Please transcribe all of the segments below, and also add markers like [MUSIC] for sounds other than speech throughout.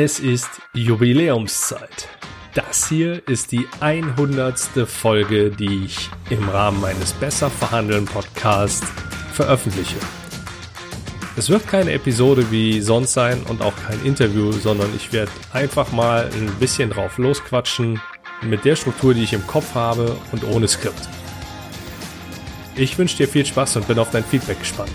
Es ist Jubiläumszeit. Das hier ist die 100. Folge, die ich im Rahmen meines Besser verhandeln Podcasts veröffentliche. Es wird keine Episode wie sonst sein und auch kein Interview, sondern ich werde einfach mal ein bisschen drauf losquatschen mit der Struktur, die ich im Kopf habe und ohne Skript. Ich wünsche dir viel Spaß und bin auf dein Feedback gespannt.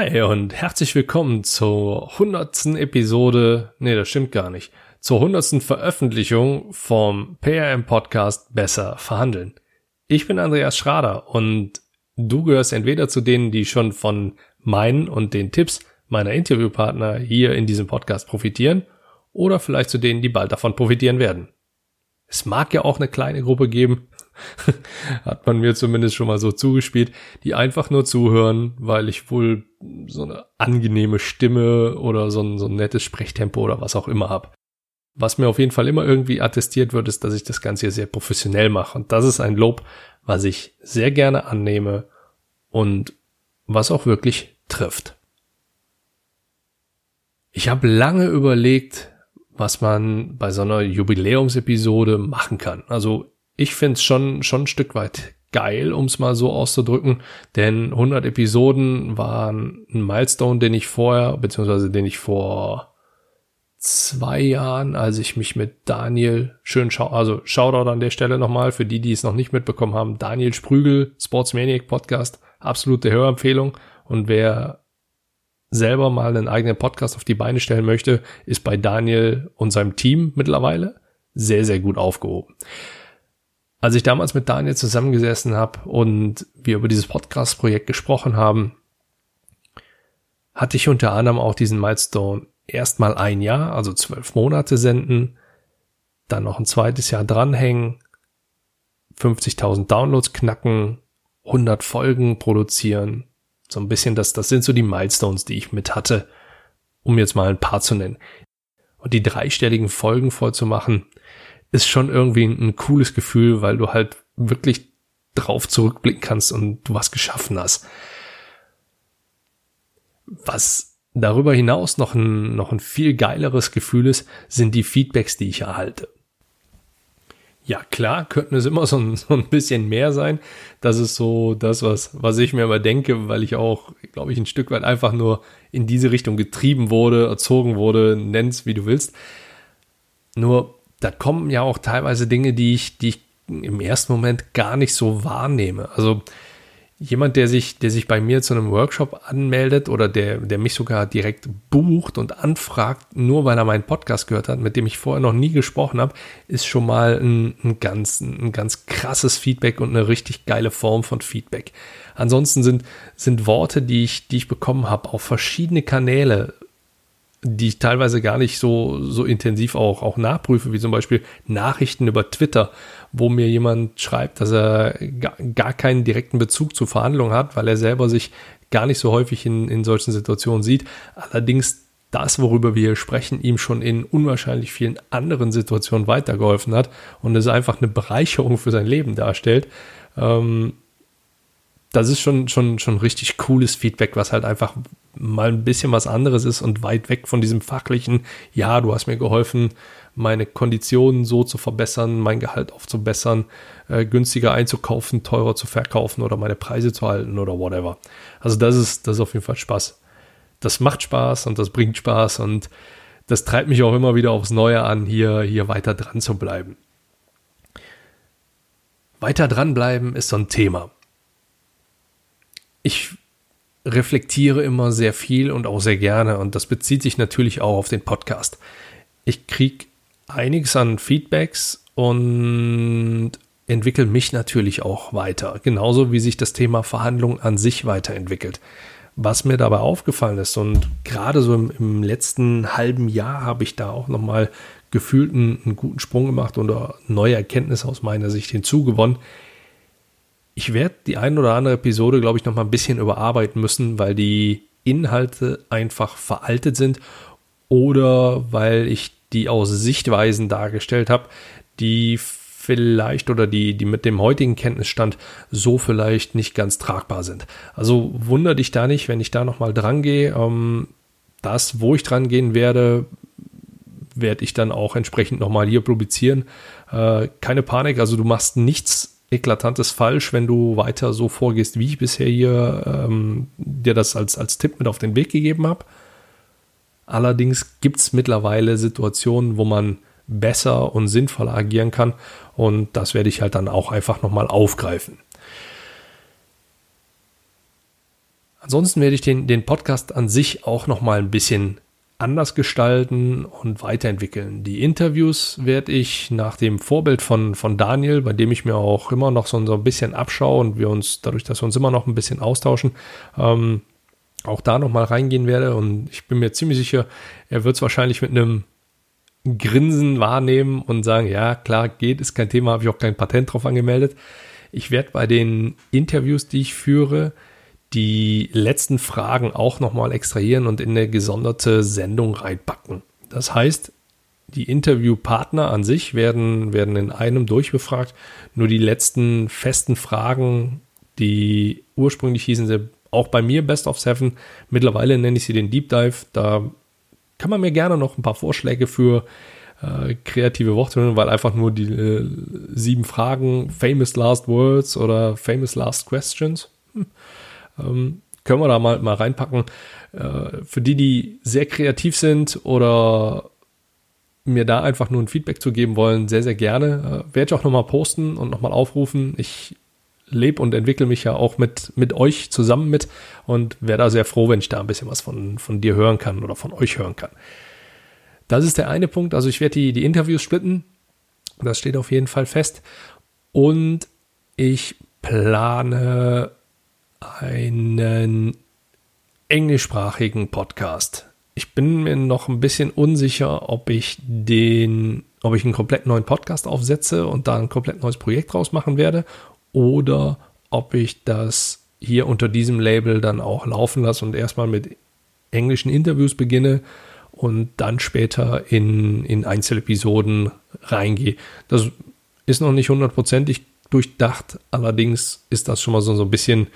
Hi und herzlich willkommen zur hundertsten Episode, nee, das stimmt gar nicht, zur hundertsten Veröffentlichung vom PRM Podcast Besser verhandeln. Ich bin Andreas Schrader und du gehörst entweder zu denen, die schon von meinen und den Tipps meiner Interviewpartner hier in diesem Podcast profitieren oder vielleicht zu denen, die bald davon profitieren werden. Es mag ja auch eine kleine Gruppe geben, [LAUGHS] hat man mir zumindest schon mal so zugespielt, die einfach nur zuhören, weil ich wohl so eine angenehme Stimme oder so ein, so ein nettes Sprechtempo oder was auch immer habe. Was mir auf jeden Fall immer irgendwie attestiert wird, ist, dass ich das Ganze hier sehr professionell mache. Und das ist ein Lob, was ich sehr gerne annehme und was auch wirklich trifft. Ich habe lange überlegt, was man bei so einer Jubiläumsepisode machen kann. Also ich finde es schon, schon ein Stück weit geil, um es mal so auszudrücken, denn 100 Episoden waren ein Milestone, den ich vorher, beziehungsweise den ich vor zwei Jahren, als ich mich mit Daniel, schön schau, also Shoutout an der Stelle nochmal für die, die es noch nicht mitbekommen haben, Daniel Sprügel, Sportsmaniac Podcast, absolute Hörempfehlung und wer selber mal einen eigenen Podcast auf die Beine stellen möchte, ist bei Daniel und seinem Team mittlerweile sehr, sehr gut aufgehoben. Als ich damals mit Daniel zusammengesessen habe und wir über dieses Podcast-Projekt gesprochen haben, hatte ich unter anderem auch diesen Milestone erstmal ein Jahr, also zwölf Monate senden, dann noch ein zweites Jahr dranhängen, 50.000 Downloads knacken, 100 Folgen produzieren. So ein bisschen, das, das sind so die Milestones, die ich mit hatte, um jetzt mal ein paar zu nennen. Und die dreistelligen Folgen voll zu machen, ist schon irgendwie ein, ein cooles Gefühl, weil du halt wirklich drauf zurückblicken kannst und du was geschaffen hast. Was darüber hinaus noch ein, noch ein viel geileres Gefühl ist, sind die Feedbacks, die ich erhalte. Ja, klar, könnten es immer so ein, so ein bisschen mehr sein. Das ist so das, was, was ich mir immer denke, weil ich auch, glaube ich, ein Stück weit einfach nur in diese Richtung getrieben wurde, erzogen wurde, nenn's wie du willst. Nur da kommen ja auch teilweise Dinge, die ich, die ich im ersten Moment gar nicht so wahrnehme. Also jemand, der sich, der sich bei mir zu einem Workshop anmeldet oder der, der mich sogar direkt bucht und anfragt, nur weil er meinen Podcast gehört hat, mit dem ich vorher noch nie gesprochen habe, ist schon mal ein, ein ganz, ein ganz krasses Feedback und eine richtig geile Form von Feedback. Ansonsten sind, sind Worte, die ich, die ich bekommen habe, auf verschiedene Kanäle die ich teilweise gar nicht so, so intensiv auch, auch nachprüfe, wie zum Beispiel Nachrichten über Twitter, wo mir jemand schreibt, dass er gar keinen direkten Bezug zu Verhandlungen hat, weil er selber sich gar nicht so häufig in, in solchen Situationen sieht. Allerdings das, worüber wir hier sprechen, ihm schon in unwahrscheinlich vielen anderen Situationen weitergeholfen hat und es einfach eine Bereicherung für sein Leben darstellt. Ähm, das ist schon, schon, schon richtig cooles Feedback, was halt einfach mal ein bisschen was anderes ist und weit weg von diesem fachlichen, ja, du hast mir geholfen, meine Konditionen so zu verbessern, mein Gehalt aufzubessern, äh, günstiger einzukaufen, teurer zu verkaufen oder meine Preise zu halten oder whatever. Also das ist, das ist auf jeden Fall Spaß. Das macht Spaß und das bringt Spaß und das treibt mich auch immer wieder aufs Neue an, hier, hier weiter dran zu bleiben. Weiter dranbleiben ist so ein Thema ich reflektiere immer sehr viel und auch sehr gerne und das bezieht sich natürlich auch auf den Podcast. Ich kriege einiges an Feedbacks und entwickle mich natürlich auch weiter, genauso wie sich das Thema Verhandlung an sich weiterentwickelt. Was mir dabei aufgefallen ist und gerade so im, im letzten halben Jahr habe ich da auch nochmal gefühlt einen, einen, guten Sprung gemacht oder neue Erkenntnisse aus meiner Sicht hinzugewonnen, ich werde die ein oder andere Episode, glaube ich, noch mal ein bisschen überarbeiten müssen, weil die Inhalte einfach veraltet sind oder weil ich die aus Sichtweisen dargestellt habe, die vielleicht oder die, die mit dem heutigen Kenntnisstand so vielleicht nicht ganz tragbar sind. Also wundere dich da nicht, wenn ich da nochmal dran gehe. Ähm, das, wo ich dran gehen werde, werde ich dann auch entsprechend nochmal hier publizieren. Äh, keine Panik, also du machst nichts Eklatantes falsch, wenn du weiter so vorgehst, wie ich bisher hier ähm, dir das als, als Tipp mit auf den Weg gegeben habe. Allerdings gibt es mittlerweile Situationen, wo man besser und sinnvoller agieren kann und das werde ich halt dann auch einfach nochmal aufgreifen. Ansonsten werde ich den, den Podcast an sich auch nochmal ein bisschen anders gestalten und weiterentwickeln. Die Interviews werde ich nach dem Vorbild von, von Daniel, bei dem ich mir auch immer noch so, ein bisschen abschaue und wir uns, dadurch, dass wir uns immer noch ein bisschen austauschen, ähm, auch da nochmal reingehen werde. Und ich bin mir ziemlich sicher, er wird es wahrscheinlich mit einem Grinsen wahrnehmen und sagen, ja, klar, geht, ist kein Thema, habe ich auch kein Patent drauf angemeldet. Ich werde bei den Interviews, die ich führe, die letzten Fragen auch nochmal extrahieren und in eine gesonderte Sendung reinpacken. Das heißt, die Interviewpartner an sich werden, werden in einem durchbefragt. Nur die letzten festen Fragen, die ursprünglich hießen sie auch bei mir Best of Seven. Mittlerweile nenne ich sie den Deep Dive. Da kann man mir gerne noch ein paar Vorschläge für äh, kreative Worte, weil einfach nur die äh, sieben Fragen, Famous Last Words oder Famous Last Questions. Hm ähm, können wir da mal, mal reinpacken. Äh, für die, die sehr kreativ sind oder mir da einfach nur ein Feedback zu geben wollen, sehr, sehr gerne. Äh, werde ich auch nochmal posten und nochmal aufrufen. Ich lebe und entwickle mich ja auch mit, mit euch zusammen mit und wäre da sehr froh, wenn ich da ein bisschen was von, von dir hören kann oder von euch hören kann. Das ist der eine Punkt. Also ich werde die, die Interviews splitten. Das steht auf jeden Fall fest. Und ich plane einen englischsprachigen Podcast. Ich bin mir noch ein bisschen unsicher, ob ich den, ob ich einen komplett neuen Podcast aufsetze und da ein komplett neues Projekt draus machen werde oder ob ich das hier unter diesem Label dann auch laufen lasse und erstmal mit englischen Interviews beginne und dann später in, in Einzelepisoden reingehe. Das ist noch nicht hundertprozentig durchdacht, allerdings ist das schon mal so, so ein bisschen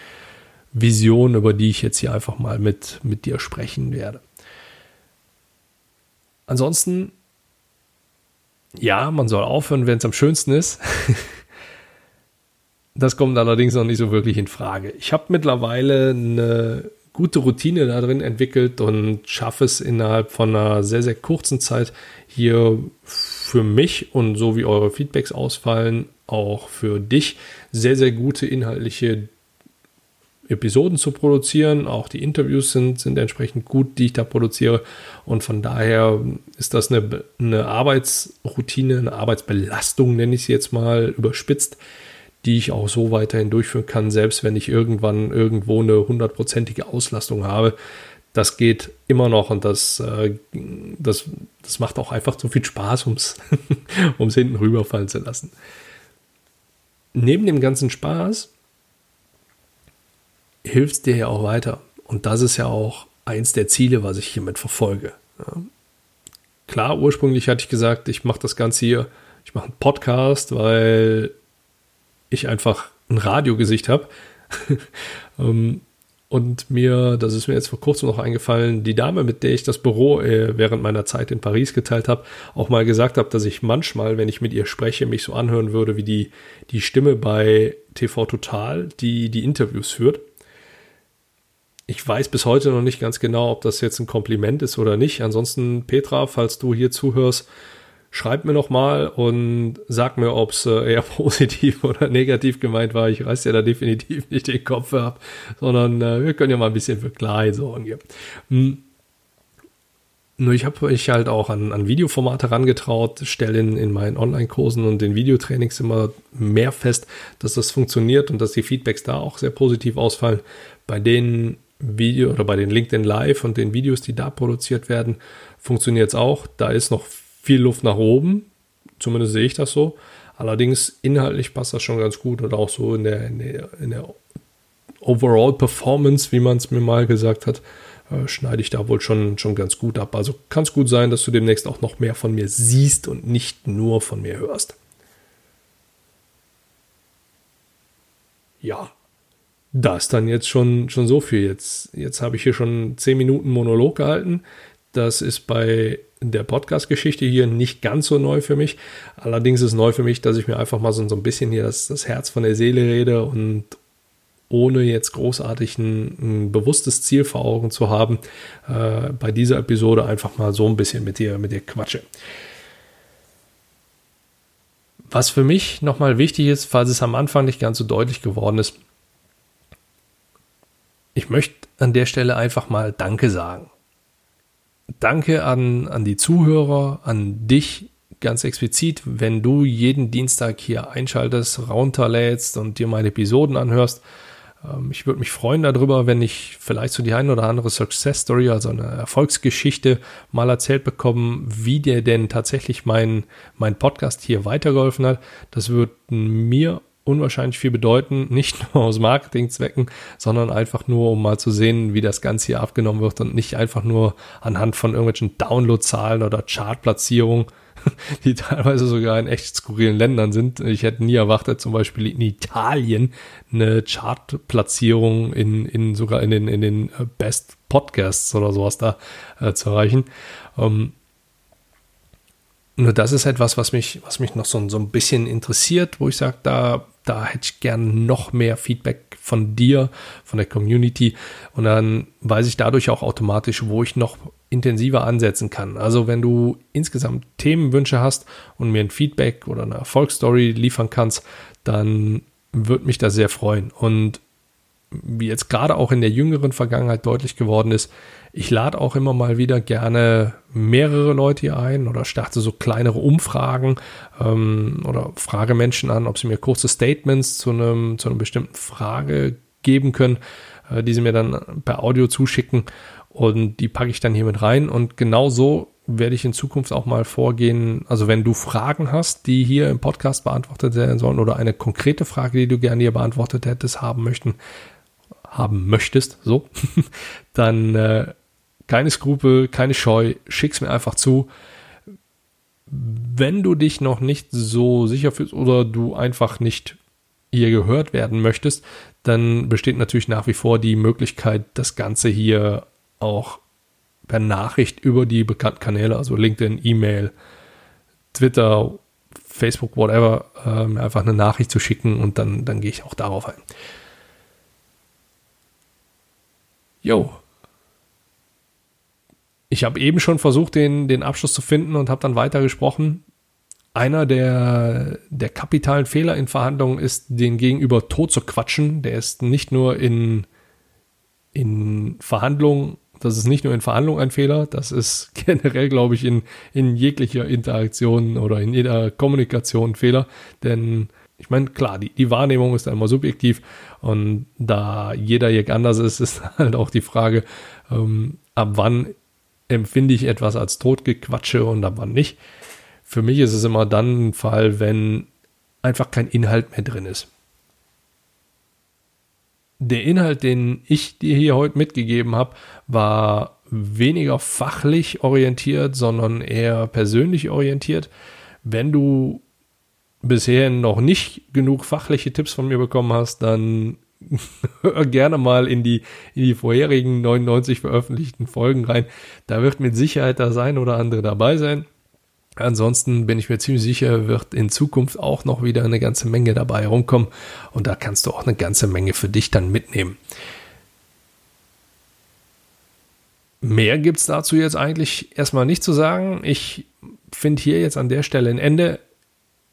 Vision, über die ich jetzt hier einfach mal mit, mit dir sprechen werde. Ansonsten, ja, man soll aufhören, wenn es am schönsten ist. [LAUGHS] das kommt allerdings noch nicht so wirklich in Frage. Ich habe mittlerweile eine gute Routine da drin entwickelt und schaffe es innerhalb von einer sehr, sehr kurzen Zeit hier für mich und so wie eure Feedbacks ausfallen, auch für dich sehr, sehr gute inhaltliche Episoden zu produzieren. Auch die Interviews sind, sind entsprechend gut, die ich da produziere. Und von daher ist das eine, eine Arbeitsroutine, eine Arbeitsbelastung, nenne ich sie jetzt mal überspitzt, die ich auch so weiterhin durchführen kann, selbst wenn ich irgendwann irgendwo eine hundertprozentige Auslastung habe. Das geht immer noch und das, äh, das, das macht auch einfach so viel Spaß, um es [LAUGHS] hinten rüberfallen zu lassen. Neben dem ganzen Spaß hilft es dir ja auch weiter. Und das ist ja auch eins der Ziele, was ich hiermit verfolge. Ja. Klar, ursprünglich hatte ich gesagt, ich mache das Ganze hier, ich mache einen Podcast, weil ich einfach ein Radiogesicht habe. [LAUGHS] Ähm, und mir, das ist mir jetzt vor kurzem noch eingefallen, die Dame, mit der ich das Büro äh, während meiner Zeit in Paris geteilt habe, auch mal gesagt habe, dass ich manchmal, wenn ich mit ihr spreche, mich so anhören würde wie die, die Stimme bei TV Total, die die Interviews führt ich weiß bis heute noch nicht ganz genau, ob das jetzt ein Kompliment ist oder nicht. Ansonsten, Petra, falls du hier zuhörst, schreib mir noch mal und sag mir, ob es äh, eher [LAUGHS] positiv oder negativ gemeint war. Ich reiß dir da definitiv [LAUGHS] nicht den Kopf ab, sondern äh, wir können ja mal ein bisschen für Klarheit sorgen hier. Hm. Nur ich habe mich halt auch an, an Videoformate herangetraut, stelle in, in meinen Online-Kursen und den Videotrainings immer mehr fest, dass das funktioniert und dass die Feedbacks da auch sehr positiv ausfallen. Bei denen Video oder bei den LinkedIn Live und den Videos, die da produziert werden, funktioniert es auch. Da ist noch viel Luft nach oben. Zumindest sehe ich das so. Allerdings inhaltlich passt das schon ganz gut und auch so in der, in der, in der Overall Performance, wie man es mir mal gesagt hat, äh, schneide ich da wohl schon, schon ganz gut ab. Also kann es gut sein, dass du demnächst auch noch mehr von mir siehst und nicht nur von mir hörst. Ja, das dann jetzt schon, schon so viel. Jetzt, jetzt habe ich hier schon 10 Minuten Monolog gehalten. Das ist bei der Podcast-Geschichte hier nicht ganz so neu für mich. Allerdings ist neu für mich, dass ich mir einfach mal so, so ein bisschen hier das, das Herz von der Seele rede und ohne jetzt großartig ein, ein bewusstes Ziel vor Augen zu haben, äh, bei dieser Episode einfach mal so ein bisschen mit dir, mit dir quatsche. Was für mich nochmal wichtig ist, falls es am Anfang nicht ganz so deutlich geworden ist, ich möchte an der Stelle einfach mal Danke sagen. Danke an, an die Zuhörer, an dich ganz explizit, wenn du jeden Dienstag hier einschaltest, runterlädst und dir meine Episoden anhörst. Ähm, ich würde mich freuen darüber, wenn ich vielleicht so die ein oder andere Success Story, also eine Erfolgsgeschichte mal erzählt bekomme, wie dir denn tatsächlich mein, mein Podcast hier weitergeholfen hat. Das würde mir unwahrscheinlich viel bedeuten, [LAUGHS] nicht nur aus Marketingzwecken, sondern einfach nur, um mal zu sehen, wie das Ganze hier abgenommen wird und nicht einfach nur anhand von irgendwelchen Downloadzahlen oder Chartplatzierungen, [LAUGHS] die teilweise sogar in echt skurrilen Ländern sind. Ich hätte nie erwartet, zum Beispiel in Italien eine Chartplatzierung in, in sogar in den, in den Best Podcasts oder sowas da äh, zu erreichen. Ähm, nur das ist etwas, was mich, was mich noch so, so ein bisschen interessiert, wo ich sage, da da hätte ich gern noch mehr Feedback von dir, von der Community. Und dann weiß ich dadurch auch automatisch, wo ich noch intensiver ansetzen kann. Also wenn du insgesamt Themenwünsche hast und mir ein Feedback oder eine Erfolgsstory liefern kannst, dann würde mich das sehr freuen. Und wie jetzt gerade auch in der jüngeren Vergangenheit deutlich geworden ist, ich lade auch immer mal wieder gerne mehrere Leute hier ein oder starte so kleinere Umfragen ähm, oder frage Menschen an, ob sie mir kurze Statements zu einem zu einer bestimmten Frage geben können, äh, die sie mir dann per Audio zuschicken und die packe ich dann hier mit rein und genau so werde ich in Zukunft auch mal vorgehen. Also wenn du Fragen hast, die hier im Podcast beantwortet werden sollen oder eine konkrete Frage, die du gerne hier beantwortet hättest haben möchten, haben möchtest, so, [LAUGHS] dann äh, keine Skrupel, keine Scheu, schick's mir einfach zu. Wenn du dich noch nicht so sicher fühlst oder du einfach nicht hier gehört werden möchtest, dann besteht natürlich nach wie vor die Möglichkeit, das Ganze hier auch per Nachricht über die bekannten Kanäle, also LinkedIn, E-Mail, Twitter, Facebook, whatever, äh, einfach eine Nachricht zu schicken und dann, dann gehe ich auch darauf ein. Jo. Ich habe eben schon versucht, den, den Abschluss zu finden und habe dann weiter gesprochen. Einer der, der kapitalen Fehler in Verhandlungen ist, den Gegenüber tot zu quatschen. Der ist nicht nur in, in Verhandlungen, das ist nicht nur in Verhandlungen ein Fehler, das ist [LAUGHS] generell, glaube ich, in, in jeglicher Interaktion oder in jeder Kommunikation ein Fehler. Denn ich meine, klar, die, die Wahrnehmung ist da immer subjektiv und da jeder Jäg anders ist, [LAUGHS] ist halt auch die Frage, ähm, ab wann empfinde ich etwas als Totgequatsche und ab wann nicht. Für mich ist es immer dann ein Fall, wenn einfach kein Inhalt mehr drin ist. Der Inhalt, den ich dir hier heute mitgegeben habe, war weniger fachlich orientiert, sondern eher persönlich orientiert. Wenn du bisher noch nicht genug fachliche Tipps von mir bekommen hast, dann hör [LAUGHS] gerne mal in die, in die vorherigen 99 veröffentlichten Folgen rein. Da wird mit Sicherheit das ein oder andere dabei sein. Ansonsten bin ich mir ziemlich sicher, wird in Zukunft auch noch wieder eine ganze Menge dabei rumkommen und da kannst du auch eine ganze Menge für dich dann mitnehmen. Mehr gibt es dazu jetzt eigentlich erstmal nicht zu sagen. Ich finde hier jetzt an der Stelle ein Ende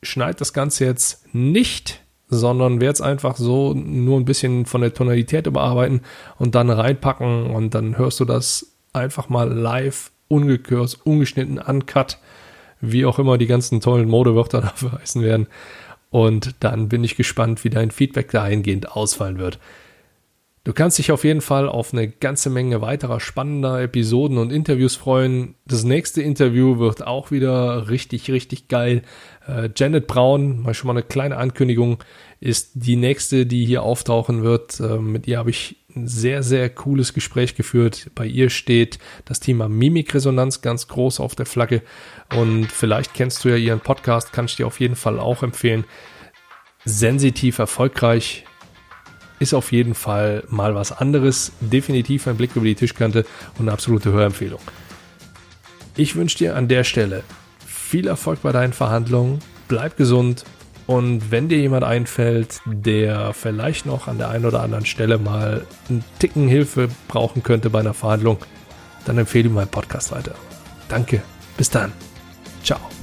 schneide das Ganze jetzt nicht, sondern werde es einfach so nur ein bisschen von der Tonalität überarbeiten und dann reinpacken und dann hörst du das einfach mal live, ungekürzt, ungeschnitten, uncut, wie auch immer die ganzen tollen Modewörter [LAUGHS] dafür heißen werden. Und dann bin ich gespannt, wie dein Feedback dahingehend ausfallen wird. Du kannst dich auf jeden Fall auf eine ganze Menge weiterer spannender Episoden und Interviews freuen. Das nächste Interview wird auch wieder richtig, richtig geil. Äh, Janet Brown, mal schon mal eine kleine Ankündigung, ist die nächste, die hier auftauchen wird. Äh, mit ihr habe ich ein sehr, sehr cooles Gespräch geführt. Bei ihr steht das Thema Mimikresonanz ganz groß auf der Flagge. Und vielleicht kennst du ja ihren Podcast, kann ich dir auf jeden Fall auch empfehlen. Sensitiv erfolgreich ist auf jeden Fall mal was anderes. Definitiv ein Blick über die Tischkante und eine absolute Hörempfehlung. Ich wünsche dir an der Stelle viel Erfolg bei deinen Verhandlungen. Bleib gesund und wenn dir jemand einfällt, der vielleicht noch an der einen oder anderen Stelle mal einen Ticken Hilfe brauchen könnte bei einer Verhandlung, dann empfehle ihm meinen Podcast weiter. Danke. Bis dann. Ciao.